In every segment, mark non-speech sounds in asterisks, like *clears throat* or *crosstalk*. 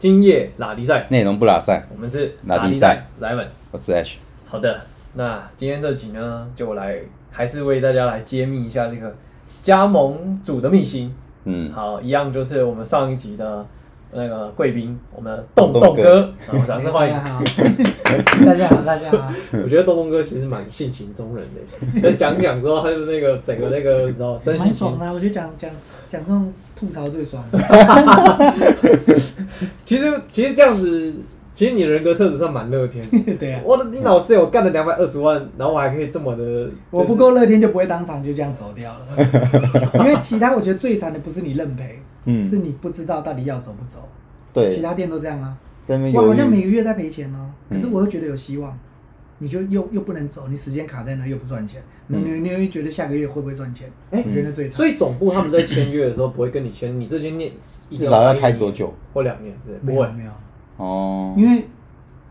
今夜拉力赛，内容不拉赛，我们是拉力赛莱文。我是 H。好的，那今天这集呢，就来还是为大家来揭秘一下这个加盟组的秘辛。嗯，好，一样就是我们上一集的那个贵宾，我们的洞洞哥然后，掌声欢迎。*laughs* 大家好，大家好。我觉得洞洞哥其实蛮性情中人的，就讲讲之后，他就是那个整个那个你知道真性情蛮爽的啊、我觉得讲讲讲这种吐槽最爽。*laughs* 其实其实这样子，其实你的人格特质算蛮乐天。*laughs* 对啊，我的你老师我干了两百二十万，然后我还可以这么的，*laughs* 我不够乐天就不会当场就这样走掉了。*laughs* 因为其他我觉得最惨的不是你认赔，嗯是你不知道到底要走不走。对，其他店都这样啊。我好像每豫，个月在赔钱哦，可是嗯我又觉得有希望。你就又又不能走，你时间卡在那又不赚钱，那嗯你你又觉得下个月会不会赚钱？哎我觉得最惨。所以总部他们在签约的时候不会跟你签，你这间店至少要开多久或两年之类，不会。没有没有，哦，因为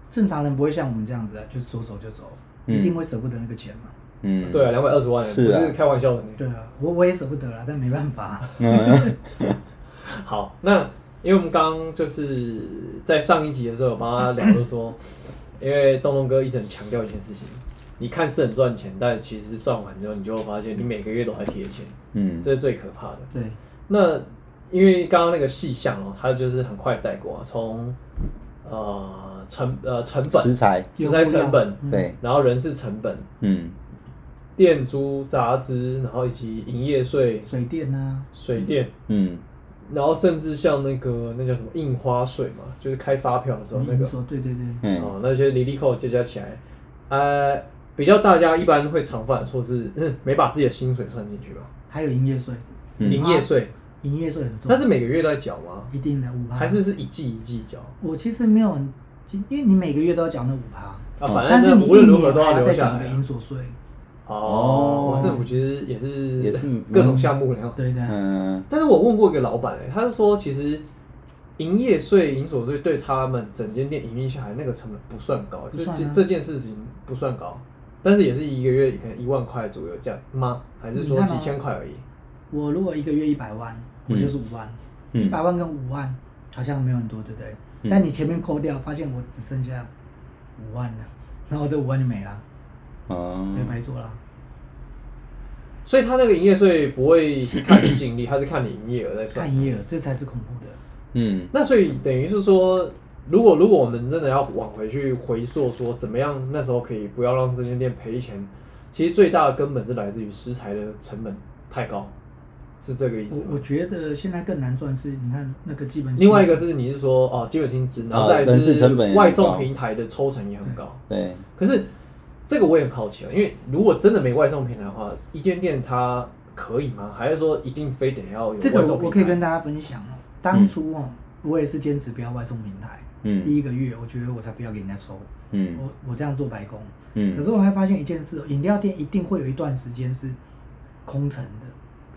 正常人不会像我们这样子啊，就说走就走，嗯。一定会舍不得那个钱嘛。嗯，对啊，两百二十万，是啊。不是开玩笑的。那对啊，我我也舍不得啦，但没办法。嗯，*laughs* 好，那因为我们刚刚就是在上一集的时候有帮他聊，就说，*laughs* 因为东东哥一直很强调一件事情，你看是很赚钱，但其实算完之后，你就会发现你每个月都还贴钱，嗯，这是最可怕的。对，那因为刚刚那个细项哦，它就是很快带过啊，从呃成呃成本、食材，食材成本，嗯。对，然后人事成本、嗯，店租、杂支，然后以及营业税、水电啊，水电，嗯，然后甚至像那个那叫什么印花税嘛，就是开发票的时候那个。说对对对，嗯，哦，那些离离扣加加起来，呃，比较大家一般会常犯的错是，嗯，没把自己的薪水算进去吧？还有营业税，嗯。营业税，营业税很重，那是每个月都在缴吗？一定的五趴。还是是一季一季缴？我其实没有很，因为你每个月都要缴那五趴，啊，反但是你正无论如何都要还要再缴一个留下来啊。营所税。哦哦，政府其实也是也是各种项目然后，对的，嗯，但是我问过一个老板，哎，他是说其实营业税、营所税对他们整间店营运下来那个成本不算高，这不算啊这这件事情不算高，但是也是一个月可能一万块左右这样吗？还是说你看哦几千块而已？我如果一个月一百万，我就是五万，嗯一百万跟五万好像没有很多，对不对？嗯但你前面扣掉，发现我只剩下五万了，然后这五万就没了，哦对，，白做了。所以他那个营业税不会是看你净利，他是看你营业额在算看。营业额，这才是恐怖的。嗯，那所以等于是说，如果如果我们真的要往回去回溯，说怎么样那时候可以不要让这间店赔钱，其实最大的根本是来自于食材的成本太高，是这个意思吗我我觉得现在更难赚是，你看那个基本薪另外一个资是你是说哦基本薪资，然后啊再来人事成本也很高外送平台的抽成也很高。对，可是这个我也很好奇啊，因为如果真的没外送平台的话，一间店它可以吗？还是说一定非得要有这个外送平台？我我可以跟大家分享哦。当初哦，我也是坚持不要外送平台。嗯第一个月，我觉得我才不要给人家抽，嗯我我这样做白工。嗯，可是我还发现一件事哦，饮料店一定会有一段时间是空城的，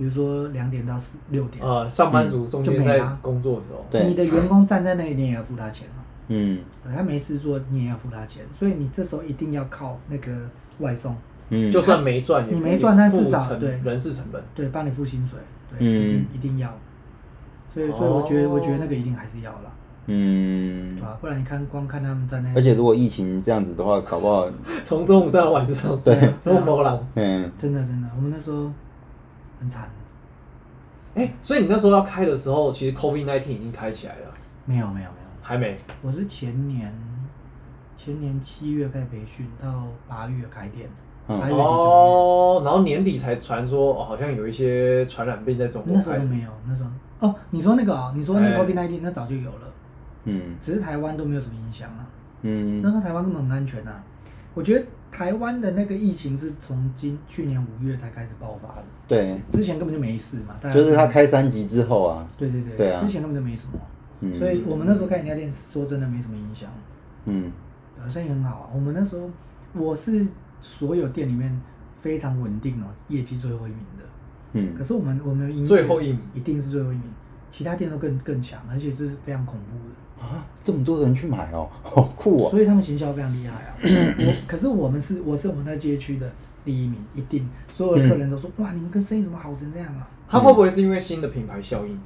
比如说两点到四六点，呃，上班族中间在工作的时候，对。你的员工站在那里，你也要付他钱嘛。嗯。他没事做，你也要付他钱，所以你这时候一定要靠那个外送，嗯，就算没赚，你没赚但至少对。人事成本。对，帮你付薪水，对，嗯。一定一定要。所以，所以我觉得，我觉得那个一定还是要啦，嗯。对，吧？不然你看，光看他们在那，而且如果疫情这样子的话，搞不好，*laughs* 从中午站到晚上，对，*laughs* 那么某狼。嗯。真的真的，我们那时候很惨，哎，所以你那时候要开的时候，其实 COVID 1 9已经开起来了，没有没有没有，还没。我是前年前年七月开始培训，到八月开店，八嗯月底月，哦，然后年底才传说，哦，好像有一些传染病在中国。那时候都没有，那时候。哦，你说那个哦，你说那哎。个 COVID 1 9那早就有了，嗯。只是台湾都没有什么影响啊。嗯。那嗯时候台湾根本很安全啊。我觉得台湾的那个疫情是从今去年五月才开始爆发的，对，之前根本就没事嘛。就是他开三级之后啊，对对对，对啊。之前根本就没什么，嗯，所以我们那时候开饮料店，说真的没什么影响，嗯。呃，生意很好啊。我们那时候我是所有店里面非常稳定哦，业绩最后一名的。嗯。可是我们我们最后一名。一定是最后一名，其他店都更更强，而且是非常恐怖的。啊，这么多人去买哦，*laughs* 好酷哦，所以他们行销非常厉害啊。*clears throat* 我可是我们是我是我们在街区的第一名，一定所有的客人都说、哇，你们跟生意怎么好成这样啊？他会不会是因为新的品牌效应？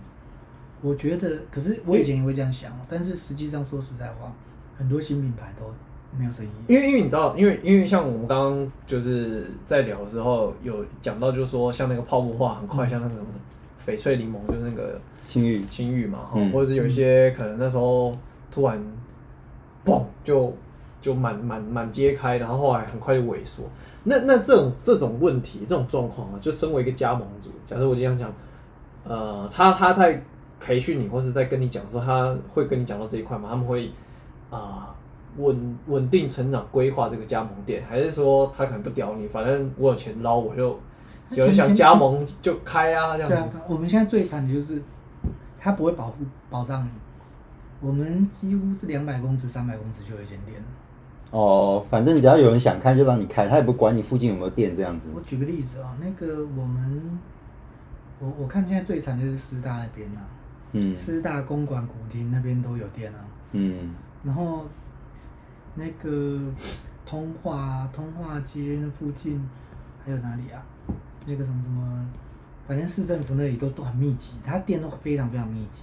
我觉得，可是我以前也会这样想哦，但是实际上说实在话，很多新品牌都没有生意。因为因为你知道，因为因为像我们刚刚就是在聊的时候有讲到，就是说像那个泡沫化很快，像那个什么翡翠柠檬，就是那个青玉青玉嘛，哈、嗯或者是有一些可能那时候突然嘣就就满满满街开，然后后来很快就萎缩。那那这种这种问题这种状况啊，就身为一个加盟主，假设我这样讲，呃，他他在培训你或是在跟你讲说，他会跟你讲到这一块吗？他们会啊、稳稳定成长规划这个加盟店，还是说他可能不屌你，反正我有钱捞，我就有人想加盟就开啊这样子。对啊，我们现在最惨的就是他不会保护保障你。我们几乎是两百公尺、三百公尺就有一间店了。哦，反正只要有人想开就让你开，他也不管你附近有没有店这样子。我举个例子啊、那个我们，我我看现在最惨就是师大那边啊，嗯师大公馆古亭那边都有店啊。嗯然后那个通化啊通化街那附近还有哪里啊？那个什么什么，反正市政府那里都都很密集，他店都非常非常密集。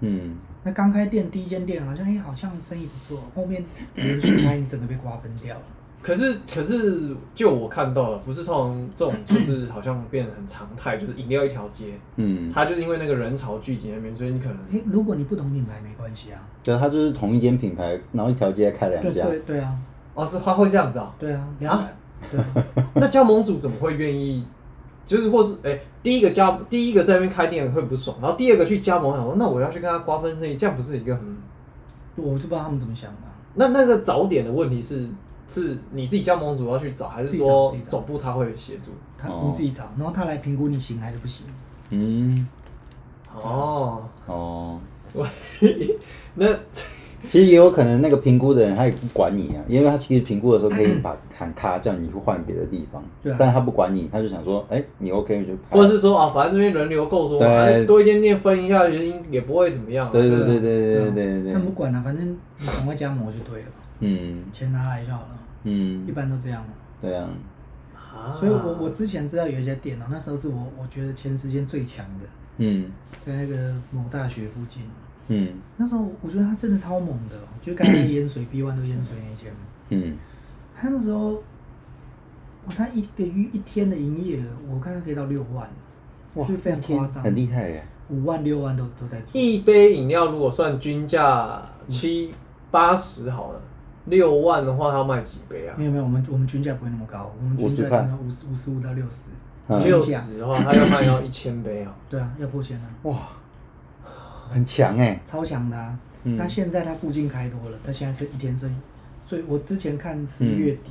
嗯，那刚开店第一间店好像哎、好像生意不错，后面连续开你整个被瓜分掉了。可是可是，就我看到了，不是通常这种就是好像变得很常态，就是饮料一条街，嗯，它就是因为那个人潮聚集那边，所以你可能哎、如果你不同品牌没关系啊。对，他就是同一间品牌，然后一条街开两家。对对啊，哦是他会这样子啊？对啊，两百、对啊，*laughs* 那加盟主怎么会愿意？就是或是哎、第一个加第一个在那边开店会不爽，然后第二个去加盟，想说那我要去跟他瓜分生意，这样不是一个很我就不知道他们怎么想的啊、那那个早点的问题是是你自己加盟主要去找，还是说总部他会协助？他哦你自己找，然后他来评估你行还是不行。嗯，哦，哦，我 *laughs* 那其实也有可能那个评估的人他也不管你啊，因为他其实评估的时候可以把喊卡叫你去换别的地方，对啊。但他不管你，他就想说，哎、你 OK 就派或者是说啊，反正这边人流够多嘛，对哎多一间店分一下，原因也不会怎么样、啊。对对不对对对对对对他们不管了、反正你赶快加盟就对了，嗯。钱拿来就好了，嗯。一，般都这样嘛。对啊，啊所以我我之前知道有一家店哦、那时候是我我觉得前时间最强的，嗯。在那个某大学附近。嗯。那时候我觉得他真的超猛的哦、就刚才淹水 B one 都淹水那间，嗯，他那时候，哇，他一个月一天的营业额，我看他可以到六万，哇，是非常夸张，很厉害耶，五万六万都都在做。一杯饮料如果算均价七八十好了，六万的话，他要卖几杯啊？没有没有，我们我们均价不会那么高，我们均价50块。可能五十五十五到六十。嗯。六十的话，他要卖到一千杯啊！对啊，要破千啊，哇，很强哎，超强的啊！嗯他现在他附近开多了，他现在是一天生意，所以我之前看十嗯月底，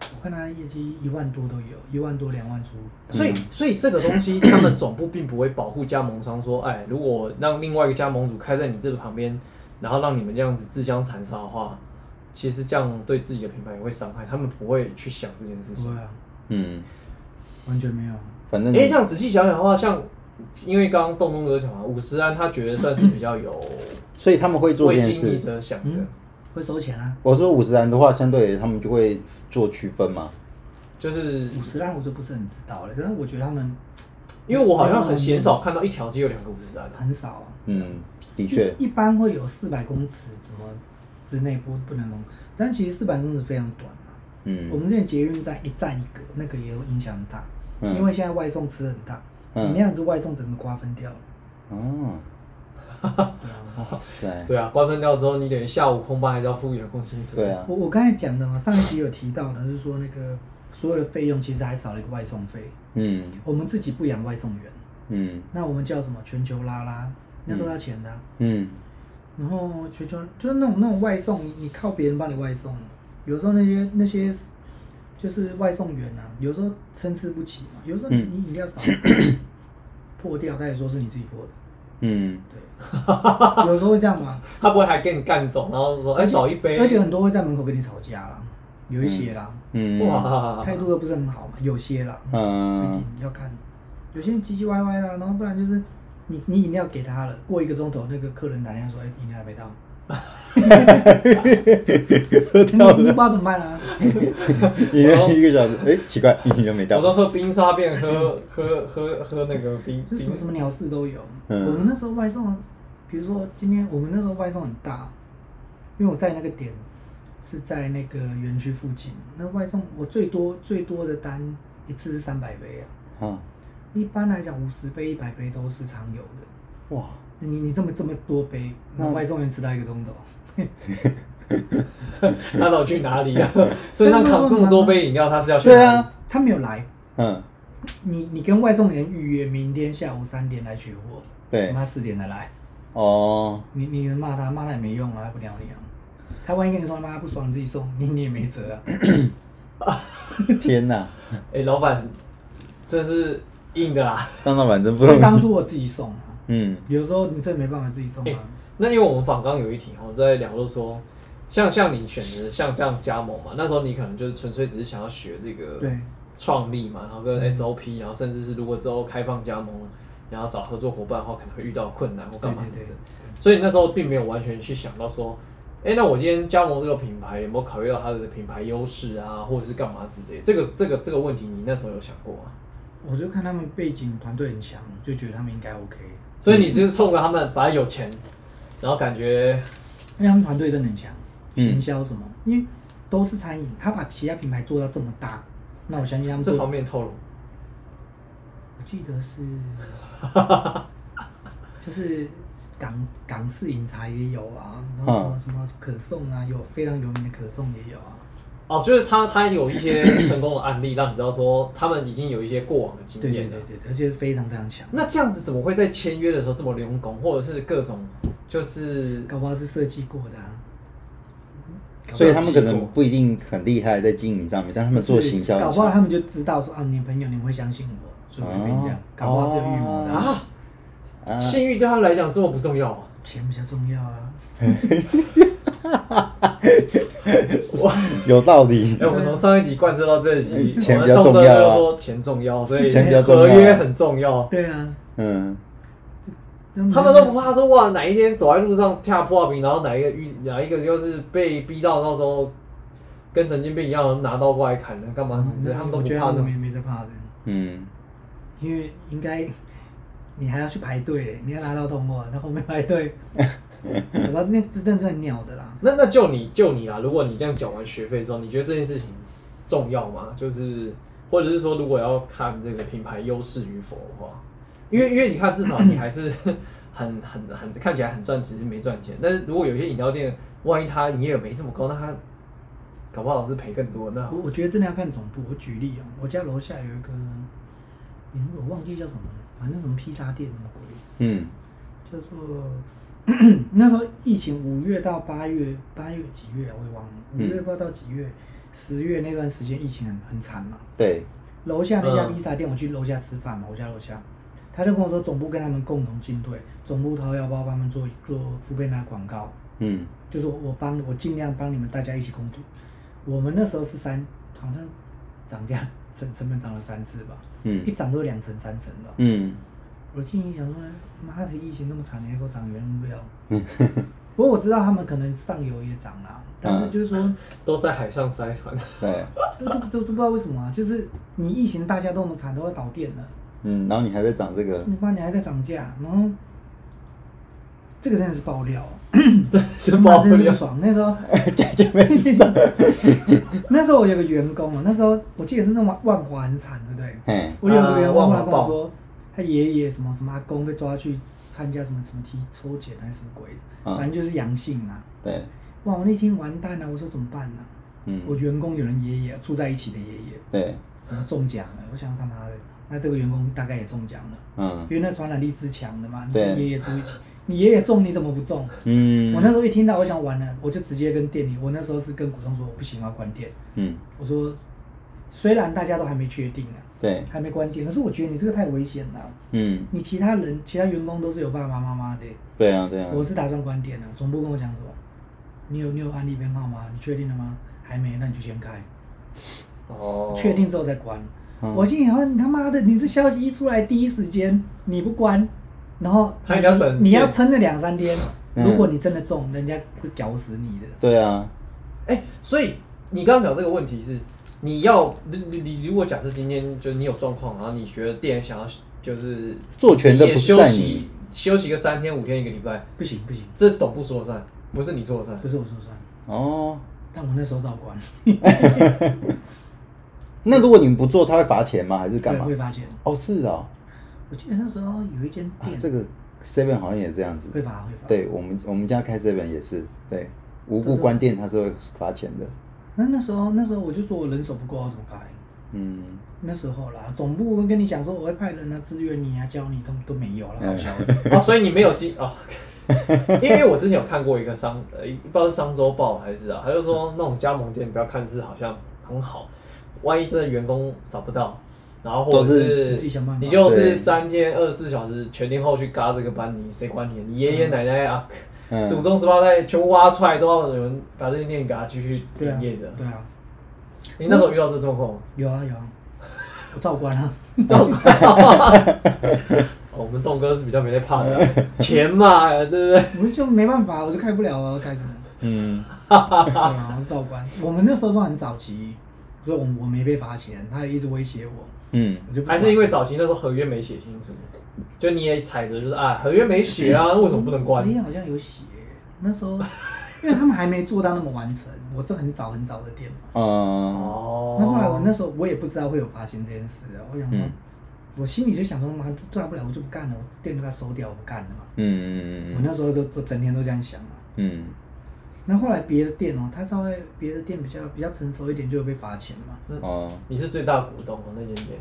我看他业绩一万多都有，一万多两万出。所以，所以这个东西，*coughs* 他们总部并不会保护加盟商，说，哎，如果让另外一个加盟主开在你这个旁边，然后让你们这样子自相残杀的话，其实这样对自己的品牌也会伤害，他们不会去想这件事情。不会啊，嗯，完全没有啊。反正哎、这样仔细想想的话，像因为刚刚洞洞哥讲嘛，五十安他觉得算是比较有 *coughs* 所以他们会做为经营这件事。者想的，嗯会收钱啊，我说五十安的话，相对他们就会做区分嘛。就是五十安我就不是很知道了，但是我觉得他们因为我好像很鲜少看到一条街有两个五十安啊。很少啊。嗯，的确，一般会有四百公尺怎么之内不不能弄，但其实四百公尺非常短啊。嗯我们之前捷运站一站一格，那个也有影响很大，嗯因为现在外送吃很大，嗯。你那样子外送整个瓜分掉了。哦，对啊，哇塞，对啊，瓜分掉之后，你等于下午空班还是要付员工薪水。对啊，我我刚才讲的哦，上一集有提到的，是说那个所有的费用其实还少了一个外送费，嗯。我们自己不养外送员，嗯。那我们叫什么全球拉拉，那都要钱的啊、嗯。然后全球就是那种那种外送，你你靠别人帮你外送，有时候那些那些就是外送员啊，有时候参差不齐嘛，有时候你饮料少破掉，他也说是你自己破的，嗯，对，*laughs* 有时候会这样嘛，他不会还跟你干走，然后说哎、少一杯，而且很多会在门口跟你吵架啦，有一些啦，嗯，哇，态度都不是很好嘛，有些啦，嗯。定要看，有些人唧唧歪歪啦，然后不然就是你你饮料给他了，过一个钟头那个客人打电话说，哎、饮料还没到。*laughs* 你你不知道怎么办啊？*laughs* 一个一个小时，哎，奇怪，*laughs* 你都没到我，都喝冰沙变喝喝喝喝那个冰冰就什么什么鸟事都有。嗯。我们那时候外送比如说今天我们那时候外送很大，因为我在那个点是在那个园区附近，那外送我最多最多的单一次是三百杯啊，啊，一般来讲五十杯、一百杯都是常有的。哇，你你这么这么多杯，那那外送员迟到一个钟头，*laughs* 他老去哪里啊？*laughs* 身上扛这么多杯饮料，他是要去？对啊，他没有来，嗯，你你跟外送员预约明天下午三点来取货，对，他四点才来，哦，你你能骂他骂他也没用啊，他不鸟你啊。他万一跟你说妈不爽，你自己送，你你也没辙啊。*coughs* 天哪，哎、老板，这是硬的啦。当老板真不所容易。以当初我自己送啊，嗯，有时候你真的没办法自己送哎啊。那因为我们访刚有一题哦，在聊到说，像像你选择像这样加盟嘛，那时候你可能就是纯粹只是想要学这个对创立嘛，然后跟 SOP，然后甚至是如果之后开放加盟，然后找合作伙伴的话，可能会遇到困难或干嘛什么的。所以那时候并没有完全去想到说，哎、那我今天加盟这个品牌有没有考虑到它的品牌优势啊，或者是干嘛之类的？这个这个这个问题，你那时候有想过吗？我就看他们背景团队很强，就觉得他们应该 OK。所以你就是冲着他们反正有钱，然后感觉因为他们团队真的很强，嗯行销什么，因为都是餐饮，他把其他品牌做到这么大，那我相信他们这做方面透露。*laughs* 我记得是，就是港港式饮茶也有啊，然后什么什么可颂啊，有非常有名的可颂也有啊。哦，就是他他有一些 *coughs* 成功的案例，让你知道说他们已经有一些过往的经对对验了。对对对，而且非常非常强。那这样子怎么会在签约的时候这么用功，或者是各种就是搞不好是设计过的啊。所以他们可能不一定很厉害在经营上面，但他们做行销。搞不好他们就知道说啊，你朋友你们会相信我，所以我就跟你讲哦，搞不好是有预谋的啊。啊，啊，信誉对他们来讲这么不重要啊？钱比较重要啊。*laughs* 哇！*laughs* 有道理哎、。我们从上一集贯彻到这一集，钱我们动辄比较重要说钱重要，所以钱比较重要合约很重要。对啊，嗯，他们都不怕说哇，哪一天走在路上跳破冰，然后哪一个遇哪一个就是被逼到到时候跟神经病一样拿刀过来砍人干嘛什么之类，他们都不怕这种觉得他们没。没在怕的，嗯，因为应该你还要去排队嘞，你要拿到通货，在后面排队，*laughs* *laughs* 我吧？那真的是很鸟的啦。那那就你就你啦，如果你这样缴完学费之后，你觉得这件事情重要吗？就是或者是说，如果要看这个品牌优势与否的话，因为因为你看，至少你还是 *coughs* 很很很看起来很赚，只是没赚钱。但是如果有些饮料店，万一它营业额没这么高，那它搞不好是赔更多。那我我觉得真的要看总部。我举例啊、我家楼下有一个，我忘记叫什么了，反正什么披萨店什么鬼，嗯，叫做 *clears throat* 那时候疫情五月到八月，八月几月啊？我也忘了，五月不知道到几月，十月那段时间疫情很很惨嘛。对，楼下那家嗯披萨店，我去楼下吃饭嘛，我家楼下，他就跟我说总部跟他们共同进退，总部掏腰包帮他们做做福贝纳广告，嗯，就是我帮我尽量帮你们大家一起共度。我们那时候是三，好像涨价成成本涨了三次吧，嗯一涨都两成三成的。嗯，我心里想说，妈的，疫情那么惨，你还给我涨原物料？*laughs* 不过我知道他们可能上游也涨了，但是就是说，都在海上塞船。*laughs* 对，就就不知道为什么啊，就是你疫情大家都那么惨，都要倒店了。嗯，然后你还在涨这个，你妈你还在涨价，然后这个真的是爆料，*laughs* 对，是妈爆料。真是不爽。那时候这就没事。那时候我有个员工啊，那时候我记得是那万万华很惨，对不对？嘿，我有个员工后来啊万华报跟我说，他爷爷什么什么阿公被抓去参加什么什么体抽检还是什么鬼的，嗯反正就是阳性啊。对，哇，我那天完蛋了，我说怎么办呢、嗯，我员工有人爷爷住在一起的爷爷，对，什么中奖了？我想他妈的，那这个员工大概也中奖了，嗯因为那传染力之强的嘛。你对跟爷爷住一起，你爷爷中你怎么不中？嗯，我那时候一听到，我想完了，我就直接跟店里，我那时候是跟股东说，我不行，我要关店。嗯，我说，虽然大家都还没确定啊，对，还没关店，可是我觉得你这个太危险了。嗯，你其他人、其他员工都是有爸爸妈妈的，对啊，对啊，我是打算关店的。总部跟我讲什么？你有你有安利编号吗？你确定了吗？还没，那你就先开，哦，确定之后再关。嗯我心里想，你他妈的，你这消息一出来，第一时间你不关，然后他应该等你你要见撑了两三天，嗯如果你真的中，人家会屌死你的。对啊，哎、所以你刚刚讲这个问题是，你要你你你如果假设今天就是你有状况，然后你觉得店想要就是做全的不是在也休息你，休息个三天五天一个礼拜，不行不行，这是总部说了算，不是你说了算。不是我说了算，哦，但我那时候照管，*laughs* 那如果你们不做，他会罚钱吗？还是干嘛会？会发钱。哦，是哦，我记得那时候有一间啊，店，这个 Seven 好像也这样子。会罚会罚。对我们我们家开 Seven 也是，对，无故关店他是会罚钱的。那那时候那时候我就说我人手不够，要怎么开？嗯，那时候啦，总部会跟你讲说我会派人来支援你啊，教你都都没有了，嗯好笑的。*laughs* 哦，所以你没有进哦，因为我之前有看过一个商呃，不知道是商周报还是啊，他就说那种加盟店不要看是好像很好，万一真的员工找不到，然后或者是是你自己想办法你就是三天二十四小时全天候去嘎这个班，你谁管你？你爷爷奶奶啊，嗯祖宗十八代全部挖出来，都要有人把这些店给他继续对啊营业的。对啊，你那时候遇到这状况吗？有啊有啊，我照关啊。*laughs* 照管。*laughs* 哦我们栋哥是比较没在怕的，*laughs* 钱嘛，对不对？我就没办法，我就开不了啊，开什么？嗯，对啊，我照关。我们那时候算很早期，所以我我没被罚钱，他也一直威胁我，嗯，我就还是因为早期那时候合约没写清楚，就你也踩着就是啊，合约没写啊，为什么不能关合？约好像有写，那时候 *laughs* 因为他们还没做到那么完成，我是很早很早的店嘛。呃，哦那后来我那时候我也不知道会有罚钱这件事啊，我想说，嗯我心里就想说，妈，大不了我就不干了，我店就给他收掉，我不干了嘛。嗯我那时候就就整天都这样想嘛。嗯那后来别的店哦，他稍微别的店比较比较成熟一点，就有被罚钱嘛。嗯，哦，你是最大股东哦，那间店。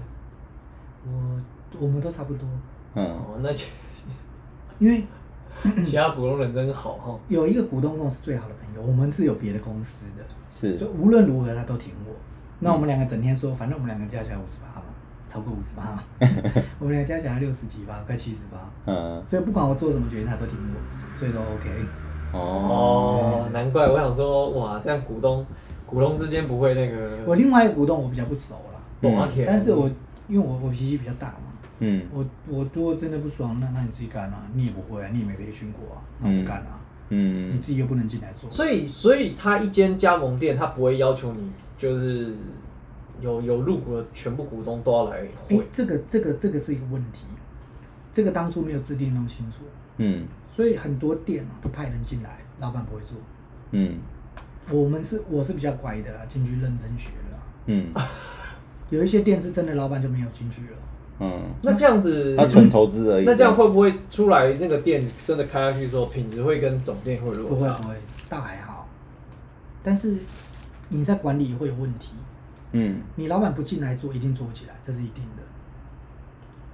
我我们都差不多，嗯，哦，那其因为 *laughs* 其他股东人真好哈。有一个股东跟我是最好的朋友，我们是有别的公司的，是就，无论如何他都挺我。那我们两个整天说，反正我们两个加起来五十八嘛，超过五十八嘛，*laughs* 我们俩加起来六十几吧，快七十八，嗯，所以不管我做什么决定，他都挺我，所以都 OK。哦，哦，难怪我想说，哇，这样股东股东之间不会那个我另外一个股东我比较不熟啦，懂啊，铁。但是我因为我我脾气比较大嘛，嗯。我我如果真的不爽，那那你自己干啊，你也不会啊，你也没培训过啊，那我干啊，嗯。你嗯自己又不能进来做，所以所以他一间加盟店，他不会要求你就是有有入股的全部股东都要来诶会。这个这个这个是一个问题，这个当初没有制定那么清楚，嗯。所以很多店啊都派人进来，老板不会做。嗯。我们是我是比较乖的啦，进去认真学了啦。嗯。*laughs* 有一些店是真的老板就没有进去了，嗯，那这样子，他纯投资而已。那这样会不会出来那个店真的开下去之后，品质会跟总店会有落差？不会不会，倒还好。但是你在管理会有问题，嗯你老板不进来做，一定做不起来，这是一定的。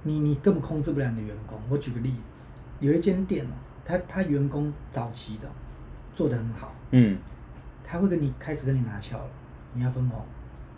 你你根本控制不了你的员工。我举个例，有一间店哦，他他员工早期的做得很好，嗯他会跟你开始跟你拿翘了，你要分红，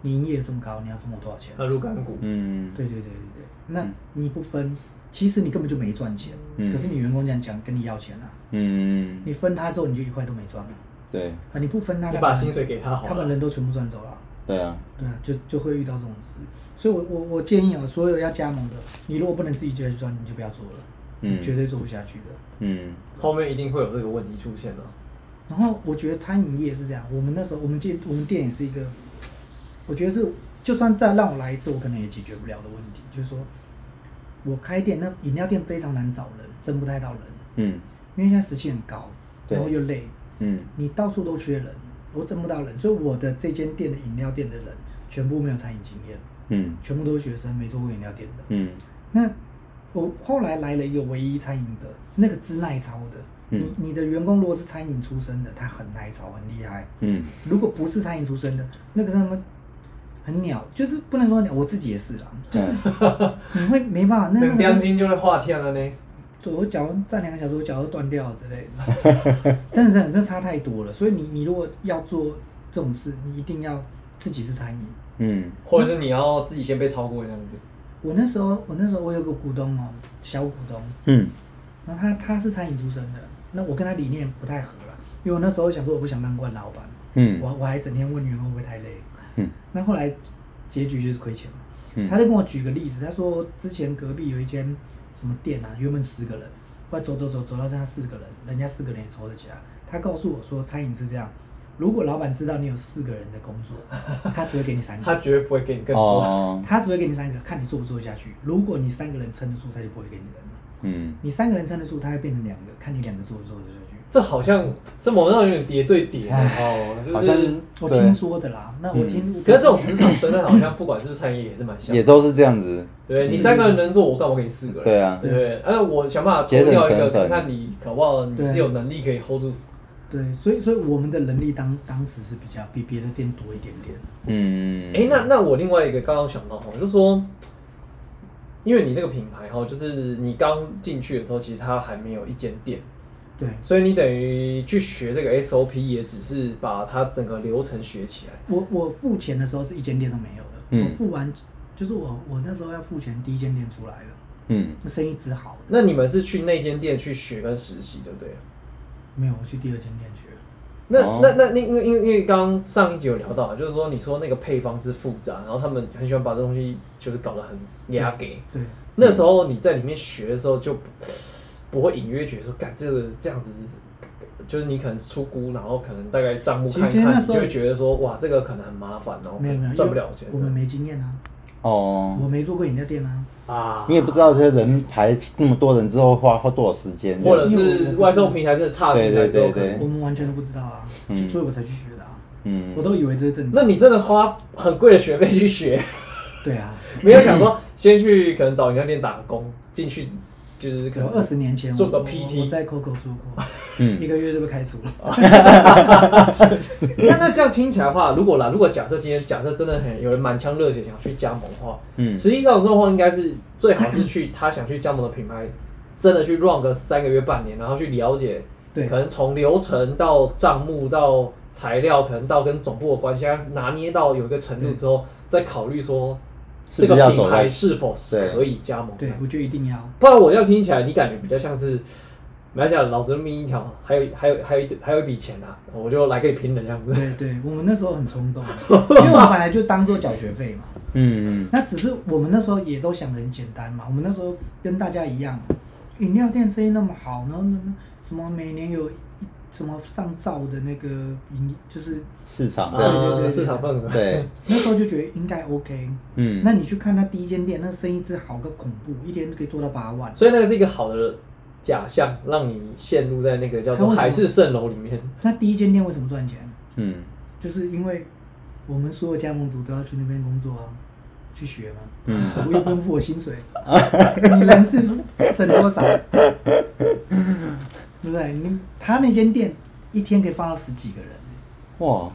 你营业额这么高，你要分我多少钱？那入干股，嗯对对对对对，那你不分，其实你根本就没赚钱，嗯。可是你员工这样讲，跟你要钱啊，嗯，你分他之后你就一块都没赚了，对。啊你不分他，你把薪水给他好他把。人都全部赚走了，对啊，对啊，就就会遇到这种事，所以我我我建议啊，所有要加盟的，你如果不能自己接着赚，你就不要做了，嗯。你绝对做不下去的。嗯。后面一定会有这个问题出现的。然后我觉得餐饮业是这样，我们那时候我们店我们店也是一个，我觉得是就算再让我来一次，我可能也解决不了的问题，就是说我开店那饮料店非常难找人，争不太到人，嗯。因为现在时薪很高，然后又累，嗯。你到处都缺人，我争不到人，所以我的这间店的饮料店的人全部没有餐饮经验，嗯。全部都是学生，没做过饮料店的。嗯。那我后来来了一个唯一餐饮的，那个之耐操的。嗯。你你的员工如果是餐饮出身的，他很耐操，很厉害。嗯。如果不是餐饮出身的，那个他们很鸟，就是不能说鸟，我自己也是啦，就是你会没办法，那个 *laughs* 个良心就会化天了呢。对我脚站两个小时，我脚都断掉了之类的，*laughs* 真的真的真的差太多了。所以你你如果要做这种事，你一定要自己是餐饮。嗯或者是你要自己先被超过这样子。我那时候我那时候我有个股东哦，小股东，嗯然后他他是餐饮出身的，那我跟他理念不太合了，因为我那时候想说我不想当惯老板，嗯我我还整天问员工会不会太累，嗯那后来结局就是亏钱嘛。嗯他就跟我举个例子，他说之前隔壁有一间什么店啊，原本十个人，后来走走走走到剩下四个人，人家四个人也抽得起来。他告诉我说，餐饮是这样，如果老板知道你有四个人的工作，*laughs* 他只会给你三个，他绝对不会给你更多。哦他只会给你三个，看你做不做得下去。如果你三个人撑得住，他就不会给你人了。嗯，你三个人撑得住，他会变成两个，看你两个做不做得下去。这好像这某种有点叠对叠哦，好像就是。我对听说的啦，那我听，可是这种职场生态好像不管是不是餐饮业也是蛮像的，也都是这样子。对你三个人能做，我干嘛给你四个人？对啊，对不对？呃，我想办法抽节省掉一个，看看你搞不好你是有能力可以 hold 住。对，所以所以我们的能力当当时是比较比别的店多一点点。嗯，哎、那那我另外一个刚刚想到哈，就是说，因为你那个品牌哈，就是你刚进去的时候，其实它还没有一间店，对所以你等于去学这个 SOP，也只是把它整个流程学起来。我我付钱的时候是一间店都没有的，嗯我付完就是我我那时候要付钱，第一间店出来了，嗯，那生意只好，那你们是去那间店去学跟实习，对不对？没有我去第二间店学。那、哦那那那因为因为因为刚刚上一集有聊到，就是说你说那个配方之复杂，然后他们很喜欢把这东西就是搞得很压给。对，那时候你在里面学的时候就不不会隐约觉得说，干这个这样子是，就是你可能出估，然后可能大概账目看一看，其实那时候你就会觉得说，哇，这个可能很麻烦，哦没有没有赚不了钱我们没经验啊，哦，我没做过饮料店啊，啊。你也不知道这些人排那么多人之后花花多少时间，或者是外送平台真的差进来之后，对对对可能对。我们完全都不知道啊，嗯。所以我才去学的啊，嗯，我都以为这是正常。那你真的花很贵的学费去学，对啊，*laughs* 没有想说先去可能找饮料店打工，进去就是可能二十年前做个 PT 我在 COCO 做过，嗯。*laughs* 一个月就被开除了。*laughs* 那那这样听起来的话，如果啦，如果假设今天假设真的很有人满腔热血想去加盟的话，嗯。实际上这种话应该是最好是去他想去加盟的品牌，真的去 run 个三个月半年，然后去了解，对可能从流程到账目到材料，可能到跟总部的关系，拿捏到有一个程度之后，再考虑说这个品牌是否是可以加盟。对，我觉得一定要。不然我这样听起来，你感觉比较像是，没关系啊，老子命一条，还有还有还有一还有一笔钱啊，我就来给你拼的这样子。对对，我们那时候很冲动，*laughs* 因为我们本来就当做缴学费嘛。嗯嗯那只是我们那时候也都想的很简单嘛，我们那时候跟大家一样，饮料店生意那么好，然后那什么每年有一什么上照的那个营，就是市场对对对呃，市场份额。对，*laughs* 那时候就觉得应该 OK。嗯，那你去看他第一间店，那生意之好个恐怖，一天可以做到八万。所以那个是一个好的假象，让你陷入在那个叫做海市蜃楼里面。那第一间店为什么赚钱？嗯就是因为我们所有加盟组都要去那边工作啊，去学嘛。嗯，我又不用付我薪水，*laughs* 你人事省多少？对不对？你他那间店一天可以放到十几个人，哇，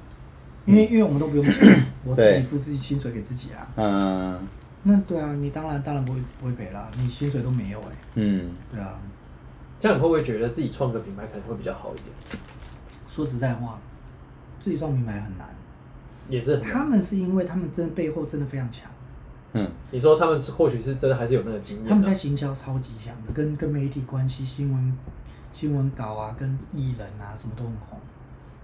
因为因为我们都不用钱，*coughs* 我自己付自己薪水给自己啊。嗯那对啊，你当然当然不会不会赔啦，你薪水都没有哎、嗯，对啊，这样你会不会觉得自己创个品牌可能会比较好一点？说实在话，自己创品牌很难。也是。他们是因为他们真的背后真的非常强，嗯你说他们或许是真的还是有那个经验、啊。他们在行销超级强的，跟跟媒体关系、新闻新闻稿啊，跟艺人啊什么都很红，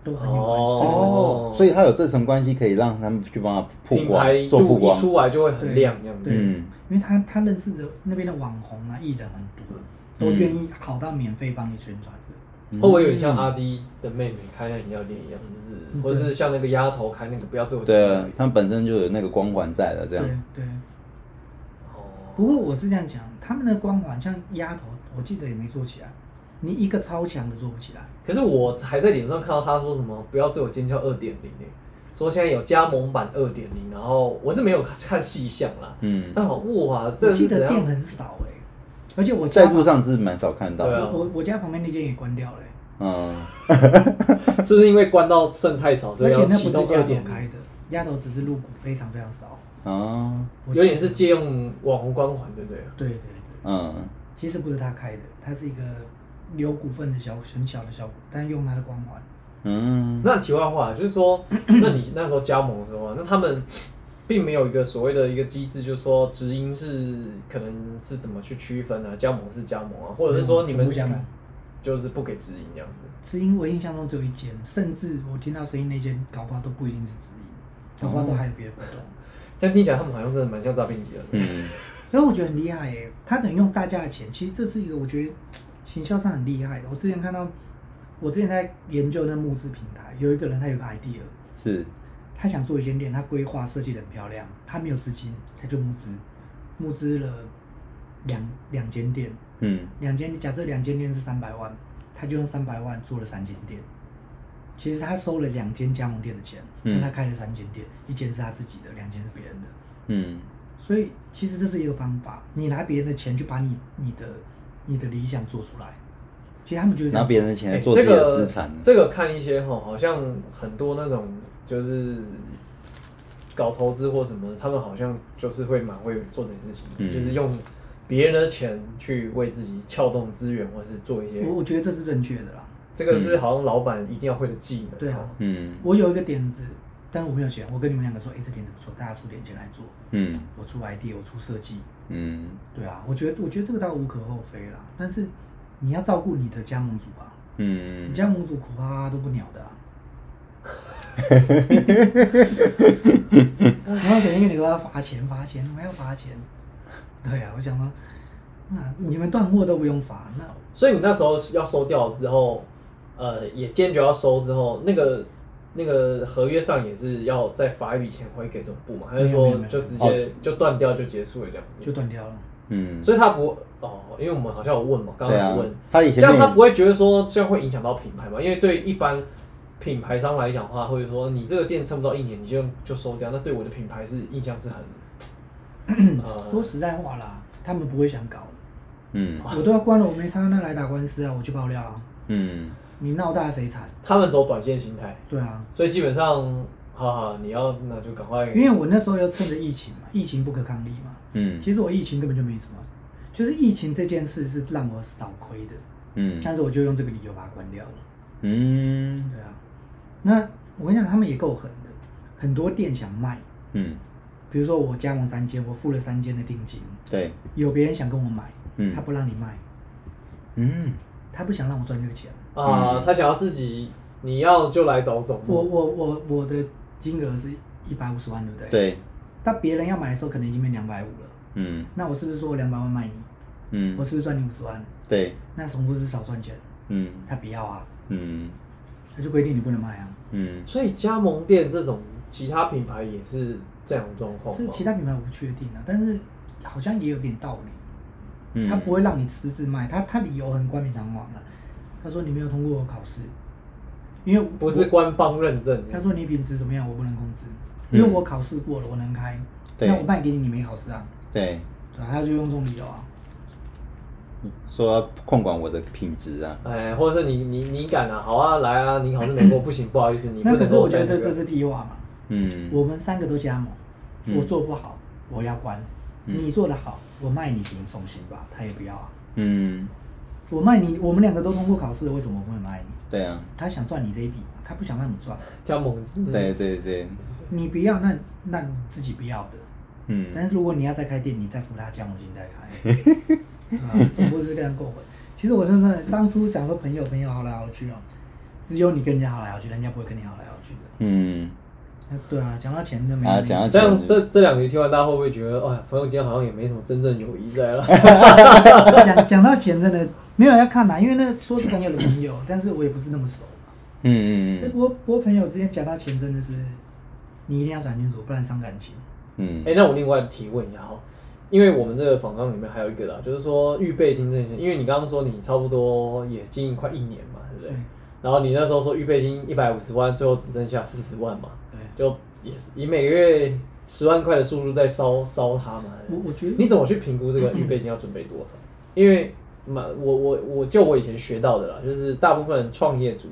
都很有关系。所以哦。所以他有这层关系可以让他们去帮他曝光品牌，做曝光。度一，出来就会很亮这样。子。对嗯。因为他他认识的那边的网红啊、艺人很多，都愿意好到免费帮你宣传的。嗯。会不会有点像阿迪的妹妹开那饮料店一样，就是，嗯。或者是像那个丫头开那个不要对我对啊，他们本身就有那个光环在了，这样，对对。哦，不过我是这样讲，他们的光环像丫头，我记得也没做起来，你一个超强的做不起来。可是我还在脸上看到他说什么不要对我尖叫二点零说现在有加盟版二点零，然后我是没有看细项啦，嗯，但好哇，这我记是怎样？得店很少哎、而且我家在路上是蛮少看到对啊的，我我我家旁边那间也关掉了、欸嗯，*laughs* 是不是因为关到剩太少，所以要启动二点零？开的，丫头只是入股非常非常少。哦，我记得有点是借用网红光环，对不对？对对对，嗯，其实不是他开的，他是一个有股份的小很小的小股，但用他的光环。嗯，那题外话就是说，*coughs* 那你那时候加盟的时候啊，那他们并没有一个所谓的一个机制，就是说直营是可能是怎么去区分啊，加盟是加盟啊，或者是说你们就是不给直营这样子。直营我印象中只有一间，甚至我听到声音那间，搞不好都不一定是直营，搞不好都还有别的活动。这样听起来他们好像真的蛮像诈骗集团的。嗯，所以我觉得很厉害耶，他等于用大家的钱，其实这是一个我觉得行销上很厉害的。我之前看到，我之前在研究那募资平台，有一个人他有个 idea，是，他想做一间店，他规划设计的很漂亮，他没有资金，他就募资，募资了两两间店，嗯两间假设两间店是三百万，他就用三百万做了三间店。其实他收了两间加盟店的钱，嗯但他开了三间店，一间是他自己的，两间是别人的。嗯所以其实这是一个方法，你拿别人的钱去把你你的你的理想做出来。其实他们就是拿别人的钱来哎做自己的这个资产。这个看一些哈，好像很多那种就是搞投资或什么，他们好像就是会蛮会做这件事情，嗯就是用别人的钱去为自己撬动资源，或者是做一些我我觉得这是正确的啦。这个是好像老板一定要会的技能。对啊哦嗯我有一个点子，但我没有钱，我跟你们两个说，哎、这点子不错，大家出点钱来做。嗯我出 idea，我出设计，嗯对啊，我觉得我觉得这个倒无可厚非啦。但是你要照顾你的加盟主啊，嗯你加盟主苦哈哈都不鸟的啊。*laughs* *laughs* 然后整天跟你说要罚钱罚钱，我要罚钱。对啊，我想说，那你们断货都不用罚，那所以你那时候要收掉之后，呃，也坚决要收之后，那个那个合约上也是要再发一笔钱回给总部嘛？还是说没有没有没有就直接就断掉就结束了这样子？就断掉了。嗯，所以他不哦，因为我们好像有问嘛，刚对啊刚有问，，他以这样前跟你他不会觉得说这样会影响到品牌嘛？因为对一般品牌商来讲的话，会说你这个店撑不到一年你就就收掉，那对我的品牌是印象是很 *coughs* 呃说实在话啦，他们不会想搞的。嗯我都要关了，我没差，那来打官司啊，我去爆料啊。嗯你闹大谁惨？他们走短线心态，对啊，所以基本上，哈哈，你要那就赶快。因为我那时候又趁着疫情嘛，疫情不可抗力嘛。嗯。其实我疫情根本就没什么，就是疫情这件事是让我少亏的，嗯。但是我就用这个理由把它关掉了。嗯。对啊，那我跟你讲，他们也够狠的，很多店想卖，嗯，比如说我加盟三间，我付了三间的定金，对，有别人想跟我买，嗯。他不让你卖，嗯。他不想让我赚这个钱。啊，他想要自己，你要就来找总我部，我我我的金额是一百五十万，对不对？。对，那别人要买的时候，可能已经变两百五了。嗯那我是不是说我两百万卖你？嗯我是不是赚你五十万？对，那总部是少赚钱，嗯他不要啊，嗯他就规定你不能卖啊。嗯所以加盟店这种其他品牌也是这样的状况吗这其他品牌我不确定啊，但是好像也有点道理。嗯，他不会让你私自卖，他他理由很冠冕堂皇的。他说你没有通过我考试，因为不是官方认证。他说你品质怎么样，我不能控制，嗯因为我考试过了，我能开。那我卖给你，你没考试啊？对，对吧？他就用这种理由啊。说要控管我的品质啊，哎，或者是你你你敢啊？好啊，来啊！你考试没过，不行，不好意思，你不那可是我觉得这这是屁话嘛。嗯我们三个都加盟，嗯我做不好，我要关。嗯你做的好，我卖你行送行吧，他也不要啊。嗯，我卖你，我们两个都通过考试，为什么我会卖你？对啊，他想赚你这一笔，他不想让你赚。加盟，嗯对对对，你不要，那那你自己不要的。嗯但是如果你要再开店，你再付他加盟金再开，啊，总部是这样过分。其实我真的当初想说朋友朋友好来好去哦，只有你跟人家好来好去，人家不会跟你好来好去的。嗯，那对啊，讲到钱就没没啊讲到这样这这两集听完，大家会不会觉得，哎，朋友间好像也没什么真正友谊在了？*laughs* 讲讲到钱真的没有要看啦，因为那说是朋友的朋友，但是我也不是那么熟嘛。嗯嗯不过不过朋友之间讲到钱真的是，你一定要想清楚，不然伤感情。嗯哎、那我另外提问一下哈，因为我们这个访纲里面还有一个啦，就是说预备金这些，因为你刚刚说你差不多也经营快一年嘛，对不对？对然后你那时候说预备金一百五十万，最后只剩下四十万嘛，对，就也是以每个月十万块的速度在烧烧它嘛。我我觉得你怎么去评估这个预备金要准备多少？因为嘛，我我我就我以前学到的啦，就是大部分创业主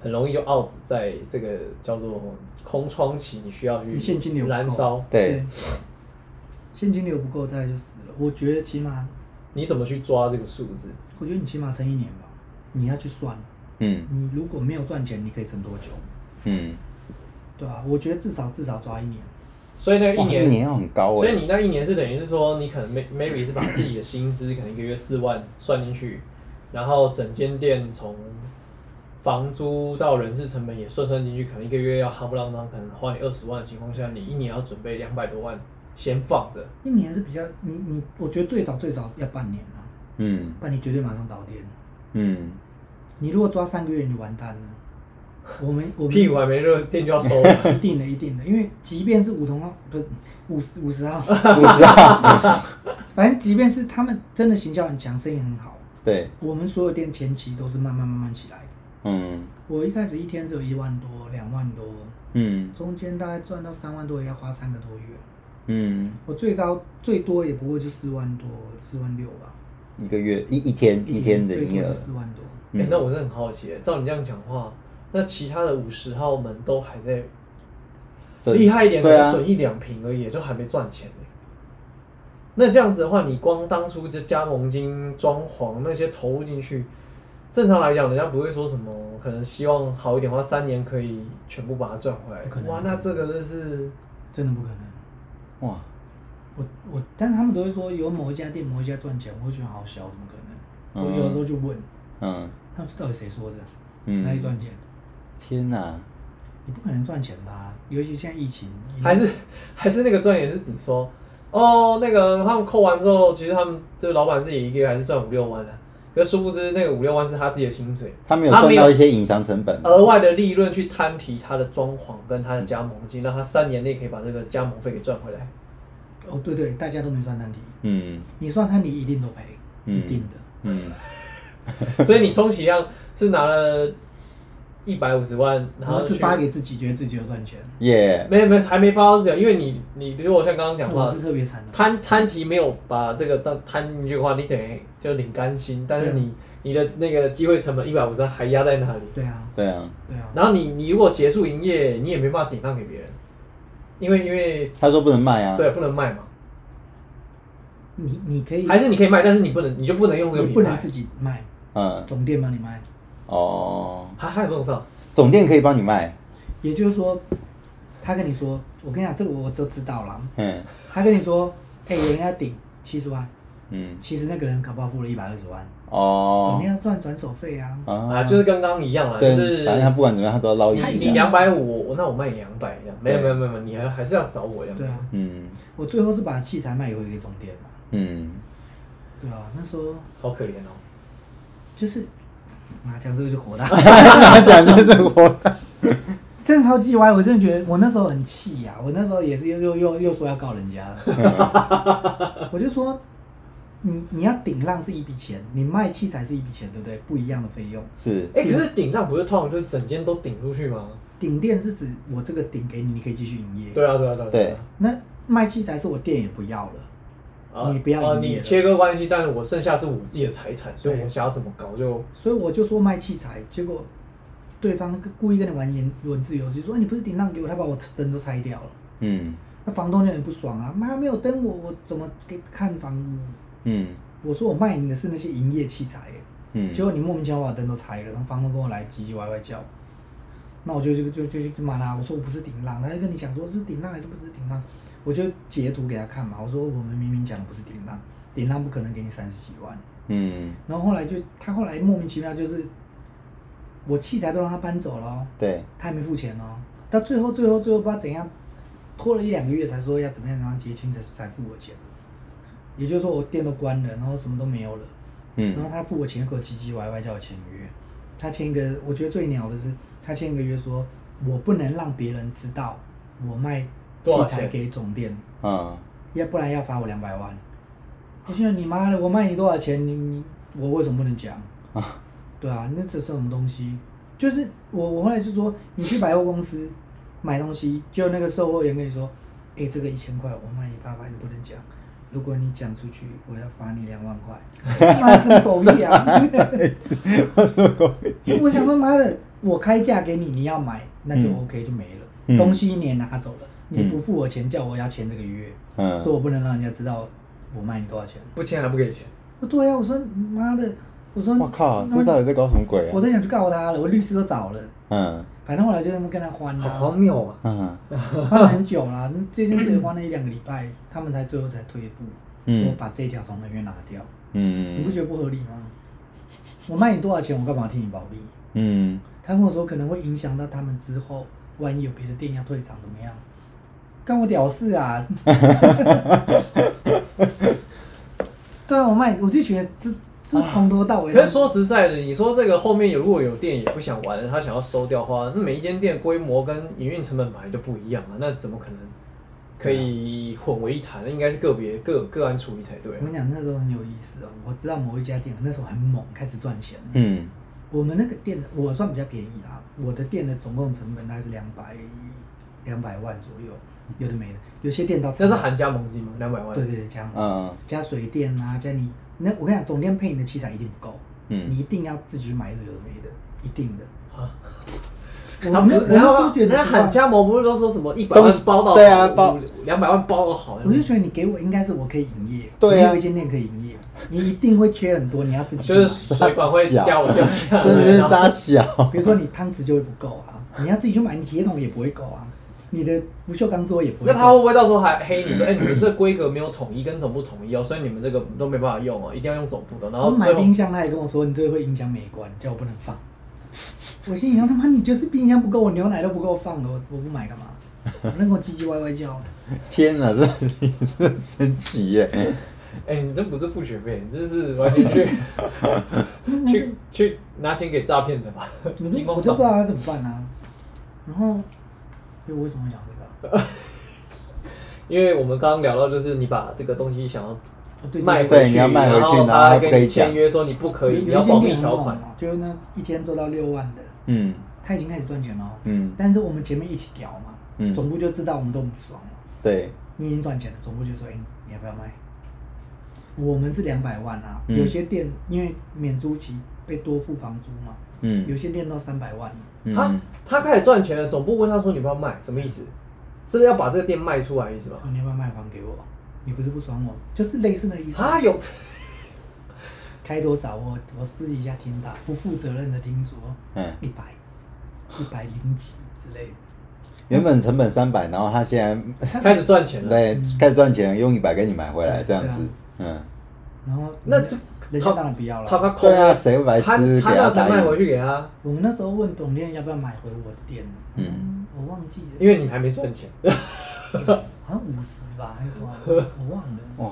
很容易就 out 在这个叫做空窗期，你需要去现金流燃烧。对，现金流不够，大概就死了。我觉得起码，你怎么去抓这个数字？我觉得你起码撑一年吧，你要去算，嗯你如果没有赚钱，你可以撑多久？嗯，对啊、我觉得至少至少抓一年。所以那一年，一年要很高哎，所以你那一年是等于是说，你可能 may- maybe 是把自己的薪资可能一个月四万算进去，然后整间店从房租到人事成本也算算进去，可能一个月要哈不啷当，可能花你二十万的情况下，你一年要准备两百多万先放着。一年是比较，你你，我觉得最少最少要半年啊，嗯不然你绝对马上倒店。嗯，你如果抓三个月，你就完蛋了。我们我们屁股还没热，店就要收了。一定的，一定的，因为即便是五同号不是五十五十号，五十号，*laughs* 反正即便是他们真的行销很强，生意很好，对，我们所有店前期都是慢慢慢慢起来的。嗯。我一开始一天只有一万多、两万多，嗯。中间大概赚到三万多，也要花三个多月。嗯，我最高最多也不过就四万多、四万六吧，一个月一一天一天的营业额，四万多。哎、嗯那我是很好奇，照你这样讲话，那其他的五十号们都还在厉害一点，可能损一两瓶而已，就还没赚钱呢。那这样子的话，你光当初就加盟金、装潢那些投入进去，正常来讲，人家不会说什么，可能希望好一点的话，三年可以全部把它赚回来不可。能哇，那这个真是真的不可能。哇，我我，但是他们都会说有某一家店某一家赚钱，我会觉得好小，怎么可能？我有时候就问，嗯他说到底谁说的？嗯，哪里赚钱？天哪，你不可能赚钱吧？尤其现在疫情，还是 *laughs* 还是那个赚也是指说，哦，那个他们扣完之后，其实他们这个老板自己一个月还是赚五六万的，可是殊不知那个五六万是他自己的薪水，他没有他没有赚到一些隐藏成本，额外的利润去摊提他的装潢跟他的加盟金，让他三年内可以把这个加盟费给赚回来。哦，对对，大家都没算摊提，嗯。你算摊提一定都赔，嗯。一定的。嗯，*laughs* 所以你充其量是拿了一百五十万，然后就发给自己，觉得自己有赚钱。耶，没有没有还没发到这样，因为你你如果像刚刚讲话我是特别惨的。摊摊题没有把这个当摊进去的话，你等于就领干薪，但是你你的那个机会成本一百五十万还压在那里，对啊，对啊，对啊。然后你你如果结束营业，你也没办法顶让给别人，因为因为他说不能卖啊，对不能卖嘛，你你可以，还是你可以卖，但是你不能你就不能用这个品牌你不能自，己卖，嗯，总店帮你卖。哦，还还有这种事啊，总店可以帮你卖，也就是说，他跟你说，我跟你讲，这个我都知道了。嗯他跟你说，哎、有人要顶七十万，嗯，其实那个人搞不好付了一百二十万，总哦，店要赚转手费啊。啊，啊，就是跟刚刚一样啊，就对，是反正他不管怎么样，他都要捞一你笔的，你两百五，那我卖你两百这样，没有对没有没有没有，你还还是要找我这样，对啊，嗯。我最后是把器材卖回给总店。嘛。嗯，对啊，那时候好可怜哦。就是，啊，讲这个就火大，*laughs* 讲就是这个活，*laughs* 真的超级歪。我真的觉得我那时候很气呀、我那时候也是又又又又说要告人家了，*laughs* 我就说。你你要顶浪是一笔钱，你卖器材是一笔钱，对不对？不一样的费用。是，哎、可是顶浪不是通常就是整间都顶出去吗？顶店是指我这个顶给你，你可以继续营业。对啊对啊对啊。对啊那卖器材是我店也不要了，啊你不要你切割关系，但是我剩下是我自己的财产，所以对我想要怎么搞就所以我就说卖器材，结果对方故意跟你玩言文字游戏，说、哎你不是顶让给我，他把我灯都拆掉了。嗯。那房东就很不爽啊，妈没有灯我我怎么给看房屋？嗯。我说我卖你的是那些营业器材。耶，嗯，结果你莫名其妙把灯都拆了，然后房东跟我来唧唧歪歪叫，那我就就就就就骂他，我说我不是顶浪，他就跟你讲说是顶浪还是不是顶浪，我就截图给他看嘛，我说我们明明讲的不是顶浪，顶浪不可能给你三十几万，嗯。然后后来就他后来莫名其妙就是，我器材都让他搬走了、哦，对，他还没付钱哦，到最后最后最后不知道怎样，拖了一两个月才说要怎么样怎么样结清才才付我钱，也就是说我店都关了，然后什么都没有了。嗯。然后嗯他付我钱，给我唧唧歪歪叫我签约。他签一个，我觉得最鸟的是，他签一个约说，我不能让别人知道我卖多少器材给总店，嗯要不然要罚我两百万。我现在你妈的，我卖你多少钱？你你我为什么不能讲？啊对啊，那这是什么东西？就是我我后来就说，你去百货公司买东西，就那个售货员跟你说，哎、这个一千块我卖你八百，你不能讲。如果你讲出去，我要罚你两万块。妈 *laughs* 什么狗屁啊！我想说妈的，我开价给你，你要买，那就嗯 OK 就没了。嗯东西你也拿走了，你不付我钱，叫我要签这个约，嗯说我不能让人家知道我卖你多少钱。不签还不给钱。我对啊，我说妈的，我说我靠，那这到底在搞什么鬼啊？我在想去告他了，我律师都找了，嗯反正后来就那么跟他欢好，荒谬啊！嗯欢了很久了。这件事也花了一两个礼拜，他们才最后才退一步，嗯说把这条从合约拿掉。嗯，你不觉得不合理吗？我卖你多少钱，我干嘛替你保密？嗯他跟我说可能会影响到他们之后，万一有别的店要退场怎么样？干我屌事啊！*laughs* 对啊，我卖，我就觉得这这从头到尾。可是说实在的，你说这个后面有如果有店也不想玩了，他想要收掉的话，那每一间店规模跟营运成本本来就不一样啊，那怎么可能可以混为一谈，那应该是个别个个案处理才对啊我。跟你讲，那时候很有意思哦。我知道某一家店那时候很猛，开始赚钱。嗯我们那个店我算比较便宜啦，我的店的总共成本大概是两百两百万左右，有的没的，有些店到这是含加盟金吗？两百万。对对对，加嗯。加水电啊，加你那我跟你讲，总店配你的器材一定不够，嗯。你一定要自己去买一个有的没的，一定的。啊我他们然后候觉得人家喊加盟不是都说什么一百万包到对啊包两百万包的好，我就觉得你给我应该是我可以营业，对啊我有一间店可以营业，你一定会缺很多，你要自己去就买是水管会掉掉下来，真的是然后傻小。比如说你汤匙就会不够啊，你要自己去买，你铁桶也不会够啊，你的不锈钢桌也不会够。那他会不会到时候还黑你说，哎、你们这规格没有统一，跟总部统一哦，所以你们这个都没办法用哦，一定要用总部的。然后买冰箱，他也跟我说你这个会影响美观，叫我不能放。我心里想他妈你就是冰箱不够，我牛奶都不够放了，我我不买干嘛？我 *laughs* 那跟我唧唧歪歪叫。天哪，这你是很神奇耶！哎、你这不是付学费，你这是完全去 *laughs* 去去拿钱给诈骗的吧？我金光就我就不知。道他怎么办啊。然后，因为我为什么会讲这个啊？因为我们刚刚聊到，就是你把这个东西想要哦对卖回去，对你要卖回去然后他跟你签约说你不可以，你要保密条款。哦就是那一天做到六万的，嗯他已经开始赚钱了哦。嗯但是我们前面一起屌嘛，嗯总部就知道我们都很爽嘛。对，你已经赚钱了，总部就说：“哎、你要不要卖？”我们是两百万啊，嗯有些店因为免租期被多付房租嘛，嗯有些店到三百万了。啊嗯，他开始赚钱了，总部问他说你不要卖，什么意思？是不是要把这个店卖出来意思吧？你要不要卖还给我？你不是不爽我，就是类似的意思。啊有，开多少？我我私底下听到，不负责任的听说，嗯，一百，一百零几之类的。原本成本三百，然后他现在开始赚钱了。对开始赚钱，用一百给你买回来，这样子，嗯，然后那这人家当然不要了。他他抠对啊，谁会白他痴给他卖回？去给他，我们那时候问总店要不要买回我的店，嗯嗯，我忘记了，因为你还没赚钱。好像五十吧，还是多少？我忘了，哇，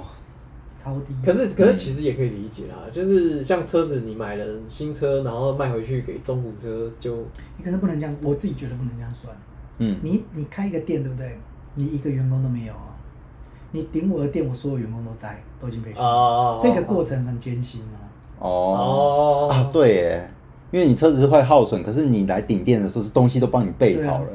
超低。可是可是其实也可以理解啦，就是像车子你买了新车，然后卖回去给中古车，就可是不能这样，我自己觉得不能这样算。嗯你你开一个店对不对？你一个员工都没有啊，你顶我的店，我所有员工都在，都已经被训。哦这个过程很艰辛啊。哦哦啊，对耶，因为你车子是会耗损，可是你来顶店的时候是东西都帮你备好了，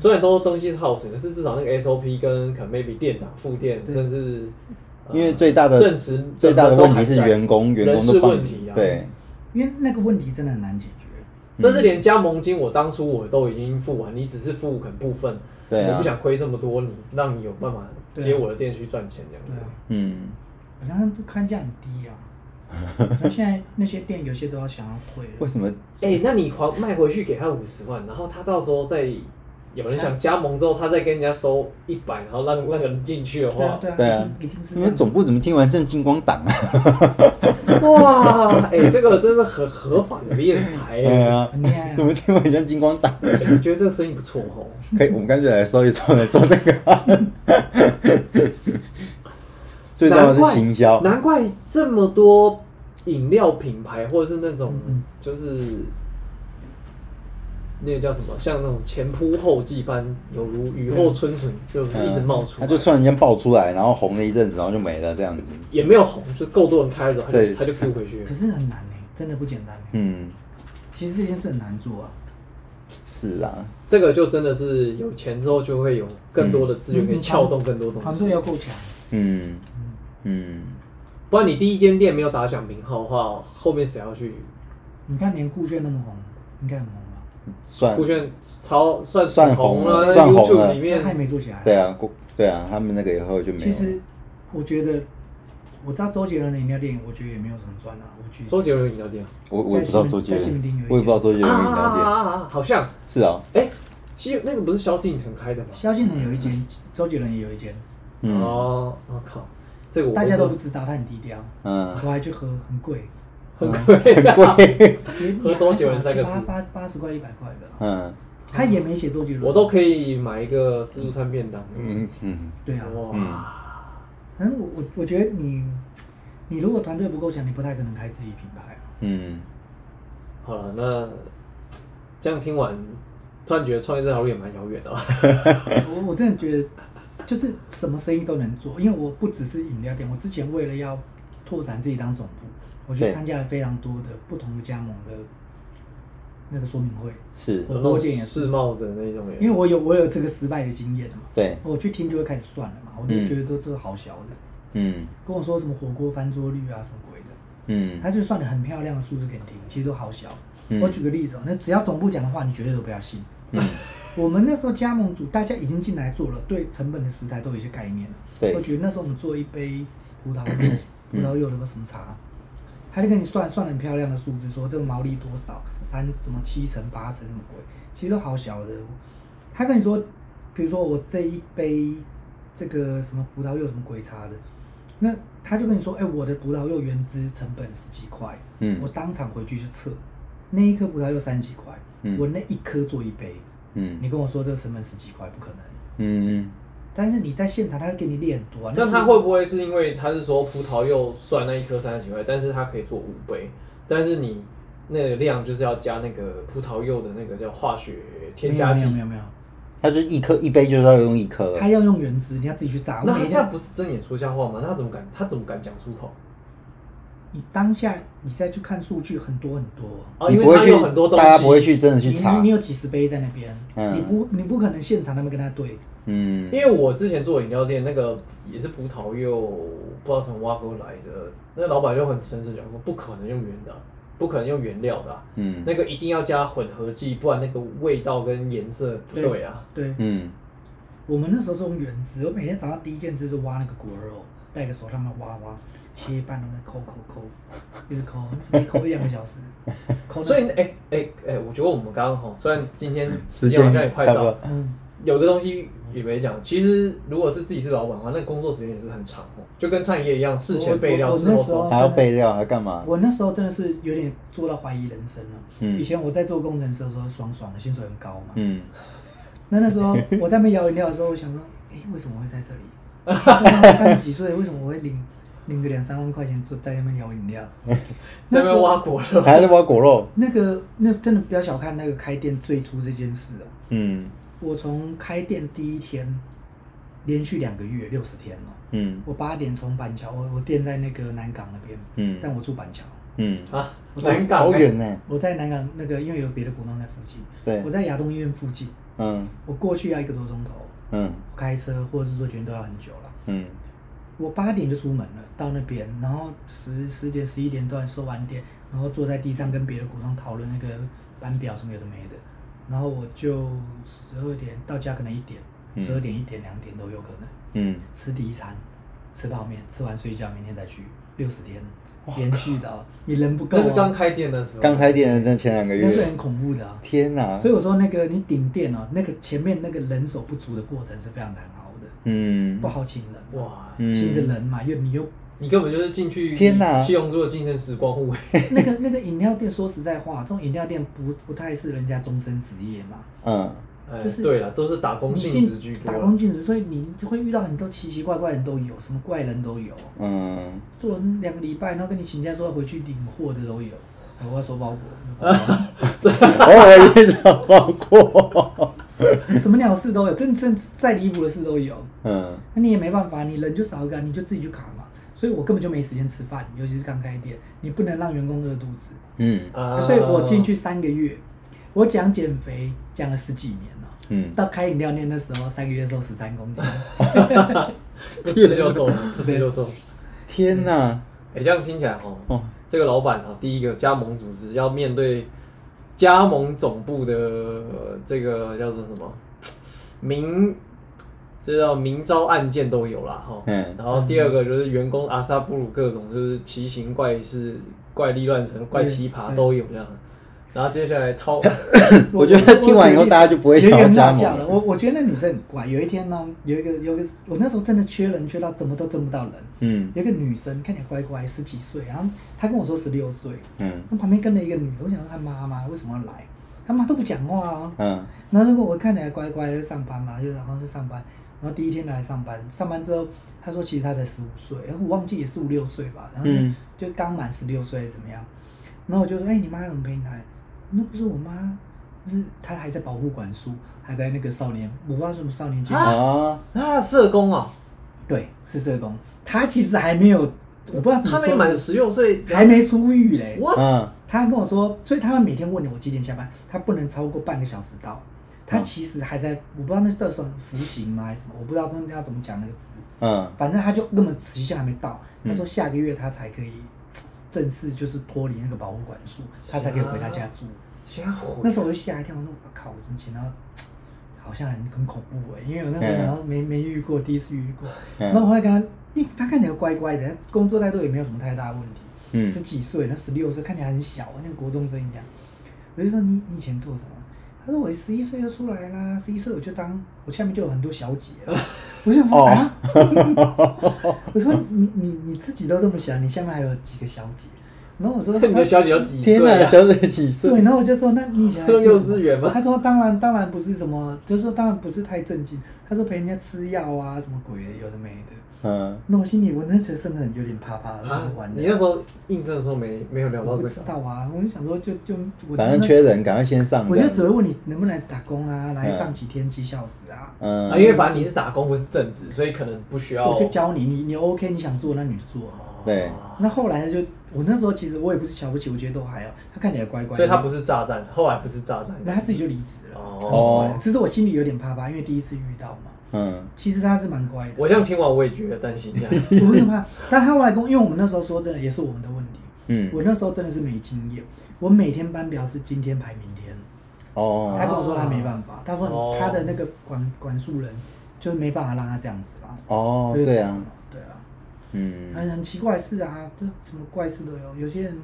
虽然都东西是耗损，可是至少那个 SOP 跟可能 maybe 店长、副店，甚至呃因为最大的正职最大的问题是员工，员人事工都帮你问题啊对，因为那个问题真的很难解决。甚至连加盟金，我当初我都已经付完，你只是付可能部分，对啊我不想亏这么多，你让你有办法接我的店去赚钱这样子。对啊，嗯，好像看价很低啊。*laughs* 现在那些店有些都要想要退了。为什么？哎、那你还卖回去给他五十万，然后他到时候再有人想加盟之后，他再跟人家收一百，然后让那个人进去的话，对啊对啊，对啊一定是你们。总部怎么听完像金光党啊？*laughs* 哇，*laughs* 哎、这个真是很合法的敛财哎。对啊怎么听完像金光党？觉得这个生意不错哦？可以，我们干脆来收一收来做这个。*laughs* 最重要的是行销，难怪这么多饮料品牌或者是那种嗯就是那个叫什么，像那种前仆后继般，有如雨后春笋，就是一直冒出来。他就突然间爆出来，然后红了一阵子，然后就没了这样子。也没有红，就够多人开了，他就对他就 Q 回去可。是很难哎，真的不简单欸。嗯，其实这件事很难做啊。是啊，这个就真的是有钱之后就会有更多的资源可以撬动更多东西团西。队要够强。嗯嗯，不然你第一间店没有打响名号的话，后面谁要去？你看连顾炫那么红，应该很红吧？算酷炫超算算红红了在算红 YouTube 了里面他也，没做起来。对啊，过对啊，他们那个以后就没有。其实我觉得，我知道周杰伦的饮料店，我觉得也没有什么赚啊。我觉得周杰伦饮料店我我也不知道周杰伦我也不知道周杰啊伦饮料店。啊啊啊啊！好像是啊，哎，西那个不是萧敬腾开的吗？萧敬腾有一间，周杰伦也有一间，嗯哦，我靠，这个大家都不知道，他很低调。嗯，我还去喝，很贵，很贵，很贵。也喝周杰伦三个字八八八十块一百块的，嗯他也没写周杰伦，我都可以买一个自助餐便当。嗯嗯，对啊。哇，反正我我我觉得你你如果团队不够强，你不太可能开自己品牌啊。嗯，好了，那这样听完，突然觉得创业这条路也蛮遥远的哦。*laughs* 我我真的觉得就是什么生意都能做，因为我不只是饮料店，我之前为了要拓展自己当总部，我去参加了非常多的不同的加盟的那个说明会，是，火锅店也是世贸的那种，因为我有我有这个失败的经验嘛，对，我去听就会开始算了嘛，我就嗯觉得这这好小的，嗯跟我说什么火锅翻桌率啊什么鬼的，嗯他就算的很漂亮的数字给你听，其实都好小。嗯我举个例子哦，那只要总部讲的话，你绝对都不要信。嗯，*laughs* 我们那时候加盟组大家已经进来做了，对成本的食材都有一些概念了。对我觉得那时候我们做一杯葡萄柚，*coughs* 葡萄柚的个什么茶，他就跟你算算很漂亮的数字，说这个毛利多少，三什么七成八成什么鬼，其实都好小的。他跟你说，比如说我这一杯这个什么葡萄柚什么鬼茶的，那他就跟你说，哎、我的葡萄柚原汁成本十几块，嗯我当场回去去测，那一颗葡萄柚三十几块，嗯我那一颗做一杯，嗯你跟我说这个成本十几块，不可能。嗯但是你在现场，他会给你列很多啊。但是他会不会是因为他是说葡萄柚算那一颗三十几块，但是他可以做五杯，但是你那个量就是要加那个葡萄柚的那个叫化学添加剂没有没有没有他就一颗一杯就是要用一颗，他要用原汁，你要自己去炸。那他这样不是睁眼说瞎话吗？那他怎么敢？他怎么敢讲出口？你当下你再去看数据，很多很多。啊，因为他你不会去有很多东，西，大家不会去真的去你查你，有几十杯在那边，嗯你不你不可能现场那么跟他对。嗯。因为我之前做饮料店，那个也是葡萄柚，不知道从挖沟来的，那个老板就很诚实讲说，不可能用原的啊，不可能用原料的啊、嗯。那个一定要加混合剂，不然那个味道跟颜色不对啊。对，嗯。我们那时候是用原汁，我每天早上第一件事就挖那个果肉，戴个手套嘛挖挖，切一半，然后抠抠抠，一直抠，每抠一两个小时，*laughs* 抠所以，哎哎哎，我觉得我们刚刚好，虽然今天时时间好像也快到了，，嗯，有个东西也没讲。其实如果是自己是老板的话，那工作时间也是很长哦，就跟餐饮业一样，事前备料，我我事后还。要备料还干嘛？我那时候真的是有点做到怀疑人生了。嗯以前我在做工程师的时候爽爽的，薪水很高嘛。嗯那那时候 *laughs* 我在那边摇饮料的时候，我想说，哎、为什么会在这里？三十几岁，为什么我会领领个两三万块钱做在那边摇饮料？*laughs* 在那边挖果肉，还是挖果肉？那个那真的不要小看那个开店最初这件事哦。嗯我从开店第一天，连续两个月六十天哦。嗯我八点从板桥，我我店在那个南港那边，嗯但我住板桥。嗯，啊，我在南港哎好远呢。我在南港那个，因为有别的股东在附近，对我，在亚东医院附近，嗯我过去要一个多钟头，嗯我开车或者是坐捷运都要很久了。嗯我八点就出门了，到那边，然后十十点十一点段收完店，然后坐在地上跟别的股东讨论那个班表什么有的没的，然后我就十二点到家可能一点，嗯。十二点一点两点都有可能。嗯，吃第一餐，吃泡面，吃完睡觉，明天再去，六十天连续的、哦，你人不够、那是刚啊，开店的时候，刚开店的这前两个月，那是很恐怖的、啊。天哪！所以我说那个你顶店哦，那个前面那个人手不足的过程是非常难熬的，嗯。不好请人，哇，嗯。新的人嘛，又你又你根本就是进去天哪七龙珠的精神时光屋，那个那个饮料店，说实在话，这种饮料店不不太是人家终身职业嘛，嗯。哎就是对了，都是打工性质居多。打工性质，所以你就会遇到很多奇奇怪怪的人都有，什么怪人都有，嗯，做两个礼拜，然后跟你请假说要回去领货的都有，哎我要收包裹，没有包裹偶尔也找包裹。什么鸟事都有，真正再离谱的事都有，嗯。那你也没办法，你人就少一个，你就自己去卡嘛。所以我根本就没时间吃饭，尤其是刚开店，你不能让员工饿肚子。嗯啊所以我进去三个月，我讲减肥讲了十几年了。嗯，到开饮料店的时候，三个月瘦十三公斤，*laughs* 不吃就瘦，不吃就瘦。天哪！哎、这样听起来哈，哦，这个老板哈，第一个加盟组织要面对加盟总部的呃这个叫做什么明，这叫明招暗箭都有啦哈。嗯然后第二个就是员工阿萨布鲁各种就是奇形怪事、怪力乱神、怪奇葩都有这样。然后接下来掏，*laughs* 我觉得听完以后大家就不会想要加盟有一个很好笑的我我觉得那女生很怪。有一天呢，有一个有一个，我那时候真的缺人，缺到怎么都挣不到人。嗯有一个女生看起来乖乖，十几岁，然后她跟我说十六岁，嗯那旁边跟了一个女的，我想说她妈妈为什么要来？她妈都不讲话啊。嗯然后如果我看起来乖乖就上班嘛，就然后就上班，然后第一天来上班，上班之后他说其实他才十五岁，然后我忘记也是五六岁吧，然后就刚满十六岁怎么样？然后我就说，哎、你妈怎么陪你来？那不是我妈，就是他还在保护管束，还在那个少年，我不知道是什么少年监狱，啊，那社工哦，对，是社工，他其实还没有，我不知道怎么说，他没满十六岁，还没出狱嘞。我嗯，他还跟我说，所以他们每天问你我几点下班，他不能超过半个小时到。他其实还在，我不知道那是算服刑吗还是什么，我不知道真的要怎么讲那个字。嗯，反正他就根本时效还没到，他说下个月他才可以正式就是脱离那个保护管束，他才可以回他家住。现在火那时候我就吓一跳，我说我靠，我怎么钱到好像很很恐怖哎、因为我那时候好像没没遇过，第一次遇过。嗯然后我后来跟他，因为他看起来乖乖的，工作态度也没有什么太大问题，嗯十几岁，那十六岁看起来很小，像国中生一样。我就说你你以前做什么？他说我十一岁就出来啦，十一岁我就当我下面就有很多小姐了。*laughs* 我就想说哦啊，*laughs* 我说你你你自己都这么想，你下面还有几个小姐？然后我说 *laughs* 你的小姐有几岁天哪，啊？小姐几岁？对，然后我就说，那你以前还上做什么幼稚园吗他说当然当然不是什么，就是说当然不是太正经。他说陪人家吃药啊，什么鬼的，有的没的。嗯，那我心里我那时真的有点怕怕的，啊玩的。你那时候应征的时候没没有聊到这个，知道啊，我就想说就就我反正缺人，赶快先上。我就只会问你能不能打工啊，来嗯上几天几小时啊，嗯啊，因为反正你是打工不是正职，所以可能不需要。我就教你，你你 OK，你想做那你就做。对。那后来就我那时候其实我也不是瞧不起，我觉得都还好，他看起来乖乖的，所以他不是炸弹，后来不是炸弹，那他自己就离职了。哦。只是我心里有点怕怕，因为第一次遇到嘛。嗯。其实他是蛮乖的。我这样听完我也觉得担心这样。我很怕，但他后来跟，因为我们那时候说真的也是我们的问题，嗯，我那时候真的是没经验，我每天班表是今天排明天，哦。他跟我说他没办法，他说哦。他的那个管管束人就是没办法让他这样子啦。哦，对啊，嗯很很奇怪的事啊，就什么怪事都有，有些人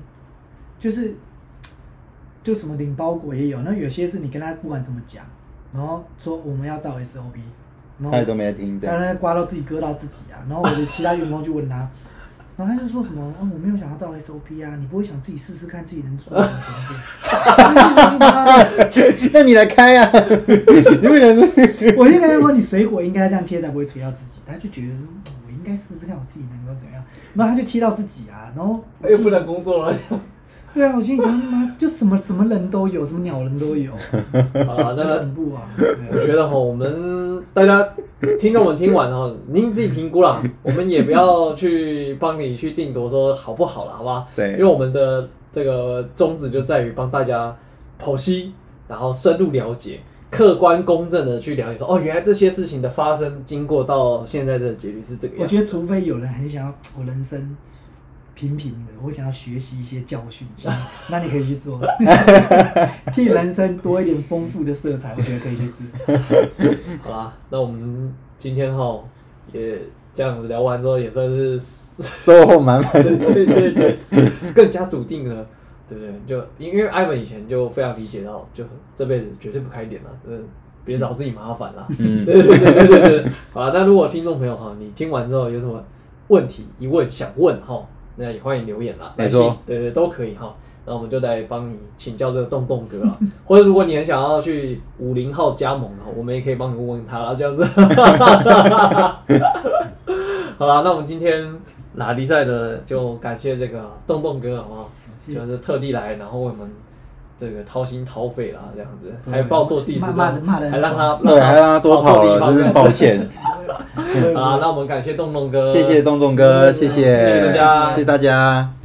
就是 *tsk* 就什么领包裹也有，那有些是你跟他不管怎么讲，然后说我们要照 SOP，然后他也都没在听这样。他在刮到自己割到自己啊，然后我的其他员工就问他，然后他就说什么，啊、我没有想要照 SOP 啊，你不会想自己试试看自己能做到什么程度？*laughs* 那你来开啊！你为什么是？我就跟他说，你水果应该这样切才不会垂到自己，他就觉得该试试看我自己能够怎么样，然后他就切到自己啊，然后又不能工作了。*laughs* 对啊，我心里想妈就什么什么人都有，什么鸟人都有，好 *laughs* 了，很那恐怖啊我觉得哈，我们大家听众们听完哈，您自己评估啦，我们也不要去帮你去定夺说好不好了，好吧？对因为我们的这个宗旨就在于帮大家剖析，然后深入了解。客观公正的去了解说，哦，原来这些事情的发生经过到现在的结局是这个样子。我觉得除非有人很想要我人生平平的，我想要学习一些教训，*laughs* 那你可以去做，*laughs* 替人生多一点丰富的色彩，我觉得可以去试。好啦，那我们今天哈也这样子聊完之后，也算是收获满满。*laughs* 对对对对，更加笃定了，对不对？就因因为艾文以前就非常理解到，就这辈子绝对不开点了，这别找自己麻烦了。嗯对对对对对对。好了，那如果听众朋友哈，你听完之后有什么问题疑问想问哈，那也欢迎留言啦，来没错信，对对都可以哈。那我们就来帮你请教这个洞洞哥啦，或者如果你很想要去五零号加盟的话，我们也可以帮你问问他啦，这样子。好啦，那我们今天拉力赛的就感谢这个洞洞哥，好不好？就是特地来，然后为我们这个掏心掏肺啦，这样子，对还报错地址，还让他对，还让他多跑了，真是 *laughs* 抱歉。歉。对好，那我们感谢洞洞哥，谢谢洞洞哥，谢谢，谢谢大家谢谢大家。